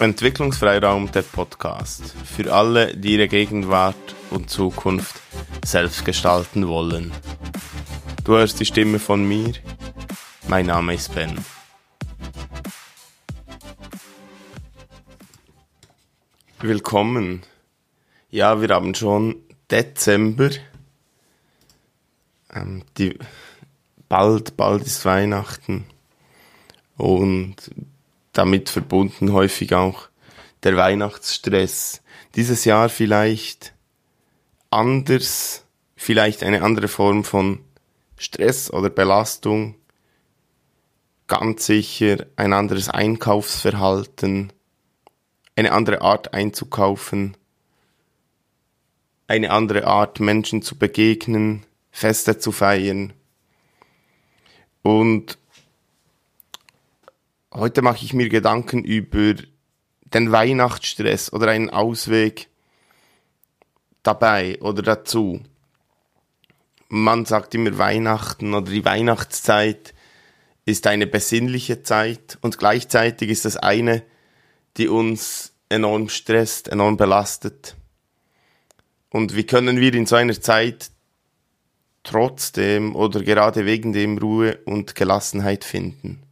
Entwicklungsfreiraum der Podcast. Für alle, die ihre Gegenwart und Zukunft selbst gestalten wollen. Du hörst die Stimme von mir. Mein Name ist Ben. Willkommen. Ja, wir haben schon Dezember. Ähm, die, bald, bald ist Weihnachten. Und damit verbunden häufig auch der Weihnachtsstress. Dieses Jahr vielleicht anders, vielleicht eine andere Form von Stress oder Belastung. Ganz sicher ein anderes Einkaufsverhalten, eine andere Art einzukaufen, eine andere Art Menschen zu begegnen, Feste zu feiern. Und heute mache ich mir Gedanken über den Weihnachtsstress oder einen Ausweg dabei oder dazu. Man sagt immer Weihnachten oder die Weihnachtszeit ist eine besinnliche Zeit und gleichzeitig ist das eine, die uns enorm stresst, enorm belastet. Und wie können wir in so einer Zeit trotzdem oder gerade wegen dem Ruhe und Gelassenheit finden?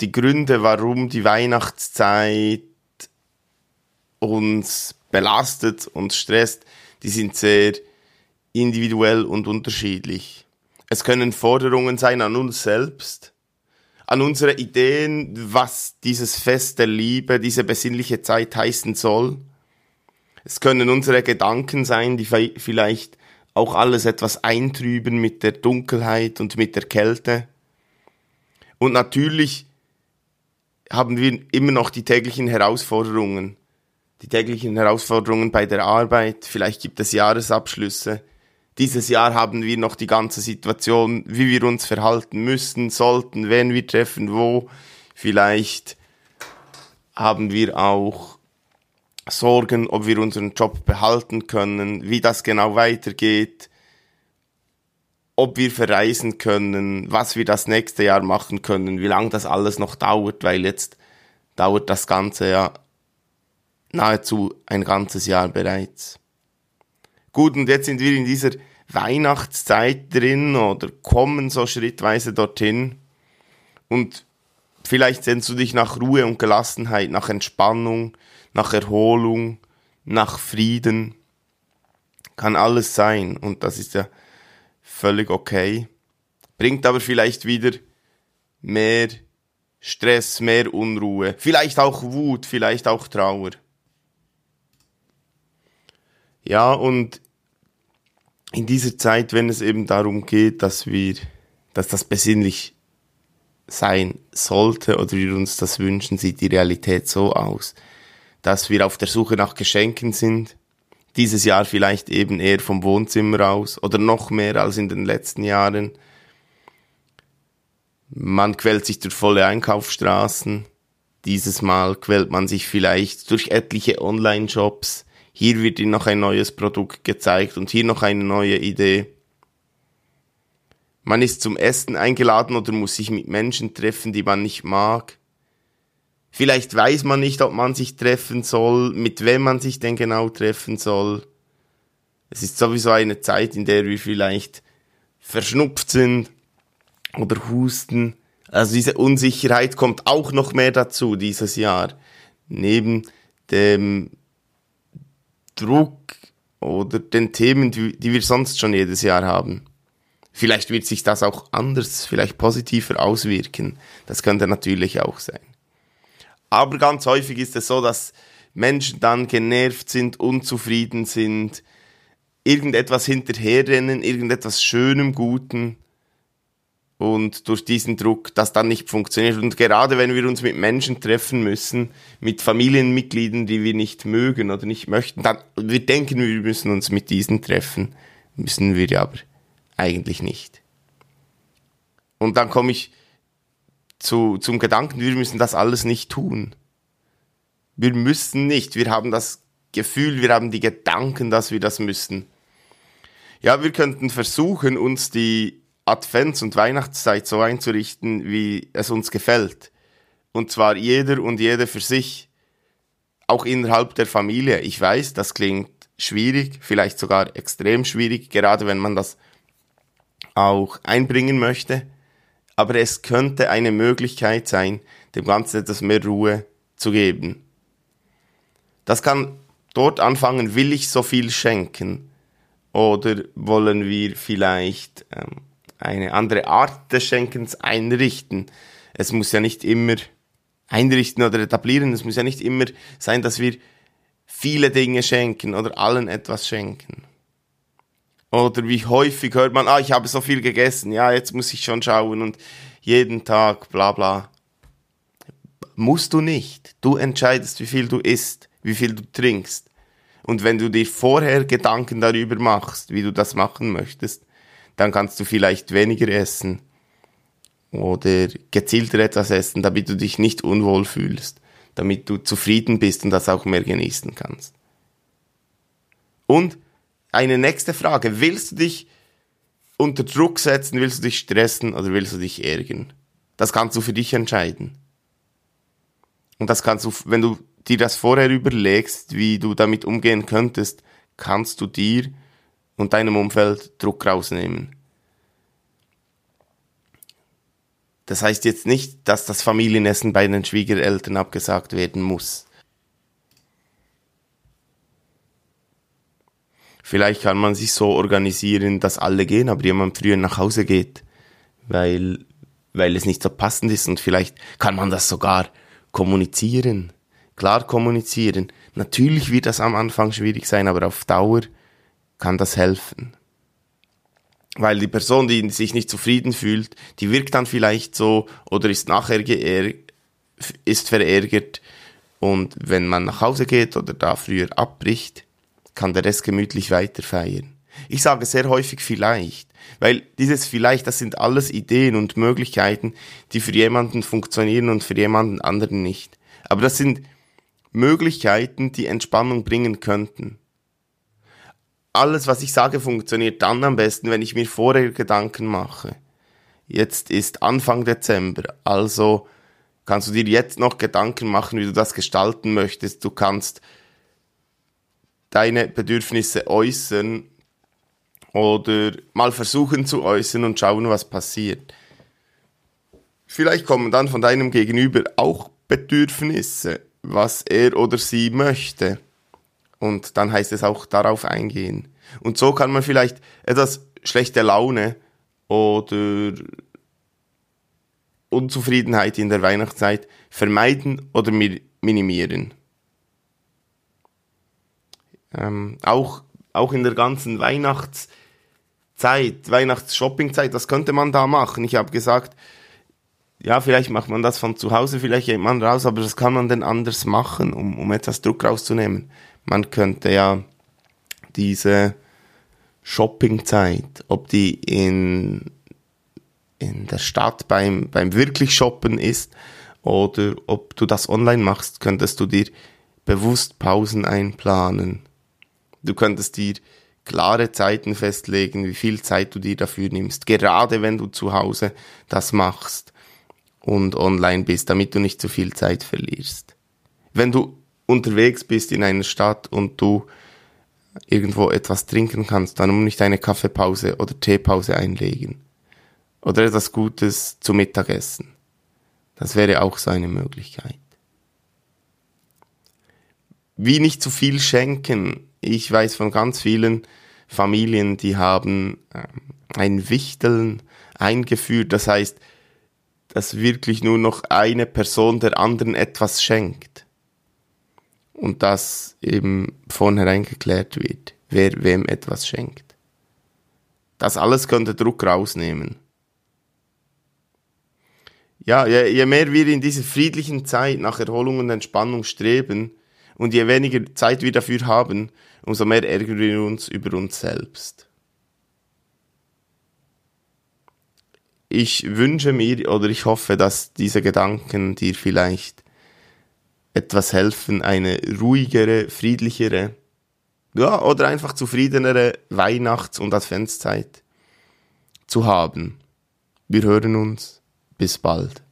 Die Gründe, warum die Weihnachtszeit uns belastet und stresst, die sind sehr individuell und unterschiedlich. Es können Forderungen sein an uns selbst, an unsere Ideen, was dieses Fest der Liebe, diese besinnliche Zeit heißen soll. Es können unsere Gedanken sein, die vielleicht auch alles etwas eintrüben mit der Dunkelheit und mit der Kälte. Und natürlich haben wir immer noch die täglichen Herausforderungen. Die täglichen Herausforderungen bei der Arbeit, vielleicht gibt es Jahresabschlüsse. Dieses Jahr haben wir noch die ganze Situation, wie wir uns verhalten müssen, sollten, wen wir treffen, wo. Vielleicht haben wir auch Sorgen, ob wir unseren Job behalten können, wie das genau weitergeht ob wir verreisen können, was wir das nächste Jahr machen können, wie lange das alles noch dauert, weil jetzt dauert das Ganze ja nahezu ein ganzes Jahr bereits. Gut, und jetzt sind wir in dieser Weihnachtszeit drin oder kommen so schrittweise dorthin und vielleicht sehnst du dich nach Ruhe und Gelassenheit, nach Entspannung, nach Erholung, nach Frieden. Kann alles sein und das ist ja völlig okay. Bringt aber vielleicht wieder mehr Stress, mehr Unruhe, vielleicht auch Wut, vielleicht auch Trauer. Ja, und in dieser Zeit, wenn es eben darum geht, dass wir, dass das besinnlich sein sollte oder wir uns das wünschen, sieht die Realität so aus, dass wir auf der Suche nach Geschenken sind, dieses Jahr vielleicht eben eher vom Wohnzimmer aus oder noch mehr als in den letzten Jahren. Man quält sich durch volle Einkaufsstraßen. Dieses Mal quält man sich vielleicht durch etliche Online-Shops. Hier wird Ihnen noch ein neues Produkt gezeigt und hier noch eine neue Idee. Man ist zum Essen eingeladen oder muss sich mit Menschen treffen, die man nicht mag. Vielleicht weiß man nicht, ob man sich treffen soll, mit wem man sich denn genau treffen soll. Es ist sowieso eine Zeit, in der wir vielleicht verschnupft sind oder husten. Also diese Unsicherheit kommt auch noch mehr dazu dieses Jahr. Neben dem Druck oder den Themen, die, wir sonst schon jedes Jahr haben. Vielleicht wird sich das auch anders, vielleicht positiver auswirken. Das könnte natürlich auch sein. Aber ganz häufig ist es so, dass Menschen dann genervt sind, unzufrieden sind, irgendetwas hinterherrennen, irgendetwas Schönem, Guten und durch diesen Druck das dann nicht funktioniert. Und gerade wenn wir uns mit Menschen treffen müssen, mit Familienmitgliedern, die wir nicht mögen oder nicht möchten, dann wir denken, wir müssen uns mit diesen treffen, müssen wir aber eigentlich nicht. Und dann komme ich zu, zum Gedanken, wir müssen das alles nicht tun. Wir müssen nicht, wir haben das Gefühl, wir haben die Gedanken, dass wir das müssen. Ja, wir könnten versuchen, uns die Advents- und Weihnachtszeit so einzurichten, wie es uns gefällt. Und zwar jeder und jede für sich. Auch innerhalb der Familie. Ich weiß, das klingt schwierig, vielleicht sogar extrem schwierig, gerade wenn man das auch einbringen möchte. Aber es könnte eine Möglichkeit sein, dem Ganzen etwas mehr Ruhe zu geben. Das kann dort anfangen, will ich so viel schenken? Oder wollen wir vielleicht ähm, eine andere Art des Schenkens einrichten? Es muss ja nicht immer einrichten oder etablieren, es muss ja nicht immer sein, dass wir viele Dinge schenken oder allen etwas schenken. Oder wie häufig hört man, ah, ich habe so viel gegessen, ja, jetzt muss ich schon schauen und jeden Tag, bla bla. Musst du nicht. Du entscheidest, wie viel du isst, wie viel du trinkst. Und wenn du dir vorher Gedanken darüber machst, wie du das machen möchtest, dann kannst du vielleicht weniger essen oder gezielter etwas essen, damit du dich nicht unwohl fühlst damit du zufrieden bist und das auch mehr genießen kannst. Und eine nächste Frage, willst du dich unter Druck setzen, willst du dich stressen oder willst du dich ärgern? Das kannst du für dich entscheiden. Und das kannst du, wenn du dir das vorher überlegst, wie du damit umgehen könntest, kannst du dir und deinem Umfeld Druck rausnehmen. Das heißt jetzt nicht, dass das Familienessen bei den Schwiegereltern abgesagt werden muss. Vielleicht kann man sich so organisieren, dass alle gehen, aber jemand früher nach Hause geht, weil, weil es nicht so passend ist. Und vielleicht kann man das sogar kommunizieren, klar kommunizieren. Natürlich wird das am Anfang schwierig sein, aber auf Dauer kann das helfen. Weil die Person, die sich nicht zufrieden fühlt, die wirkt dann vielleicht so oder ist nachher ist verärgert. Und wenn man nach Hause geht oder da früher abbricht, kann der Rest gemütlich weiter. Ich sage sehr häufig vielleicht, weil dieses vielleicht, das sind alles Ideen und Möglichkeiten, die für jemanden funktionieren und für jemanden anderen nicht. Aber das sind Möglichkeiten, die Entspannung bringen könnten alles, was ich sage, funktioniert dann am besten, wenn ich mir vorher Gedanken mache. Jetzt ist Anfang Dezember, also kannst du dir jetzt noch Gedanken machen, wie du das gestalten möchtest. Du kannst deine Bedürfnisse äußern oder mal versuchen zu äußern und schauen, was passiert. Vielleicht kommen dann von deinem Gegenüber auch Bedürfnisse, was er oder sie möchte. Und dann heißt es auch darauf eingehen. Und so kann man vielleicht etwas schlechte Laune oder Unzufriedenheit in der Weihnachtszeit vermeiden oder minimieren. Ähm, auch, auch in der ganzen Weihnachtszeit, Weihnachtsshoppingzeit, was könnte man da machen? Ich habe gesagt, ja, vielleicht macht man das von zu Hause, vielleicht geht man raus, aber das kann man denn anders machen, um, um etwas Druck rauszunehmen. Man könnte ja diese Shoppingzeit, ob die in, in der Stadt beim, beim wirklich Shoppen ist oder ob du das online machst, könntest du dir bewusst Pausen einplanen. Du könntest dir klare Zeiten festlegen, wie viel Zeit du dir dafür nimmst, gerade wenn du zu Hause das machst und online bist, damit du nicht zu viel Zeit verlierst. Wenn du unterwegs bist in einer Stadt und du irgendwo etwas trinken kannst, dann um nicht eine Kaffeepause oder Teepause einlegen. Oder etwas Gutes zum Mittagessen. Das wäre auch so eine Möglichkeit. Wie nicht zu viel schenken. Ich weiß von ganz vielen Familien, die haben ähm, ein Wichteln eingeführt. Das heißt, dass wirklich nur noch eine Person der anderen etwas schenkt und dass eben vornherein geklärt wird, wer wem etwas schenkt. Das alles könnte Druck rausnehmen. Ja, je, je mehr wir in dieser friedlichen Zeit nach Erholung und Entspannung streben und je weniger Zeit wir dafür haben, umso mehr ärgern wir uns über uns selbst. Ich wünsche mir oder ich hoffe, dass diese Gedanken dir vielleicht etwas helfen, eine ruhigere, friedlichere, ja, oder einfach zufriedenere Weihnachts- und Adventszeit zu haben. Wir hören uns. Bis bald.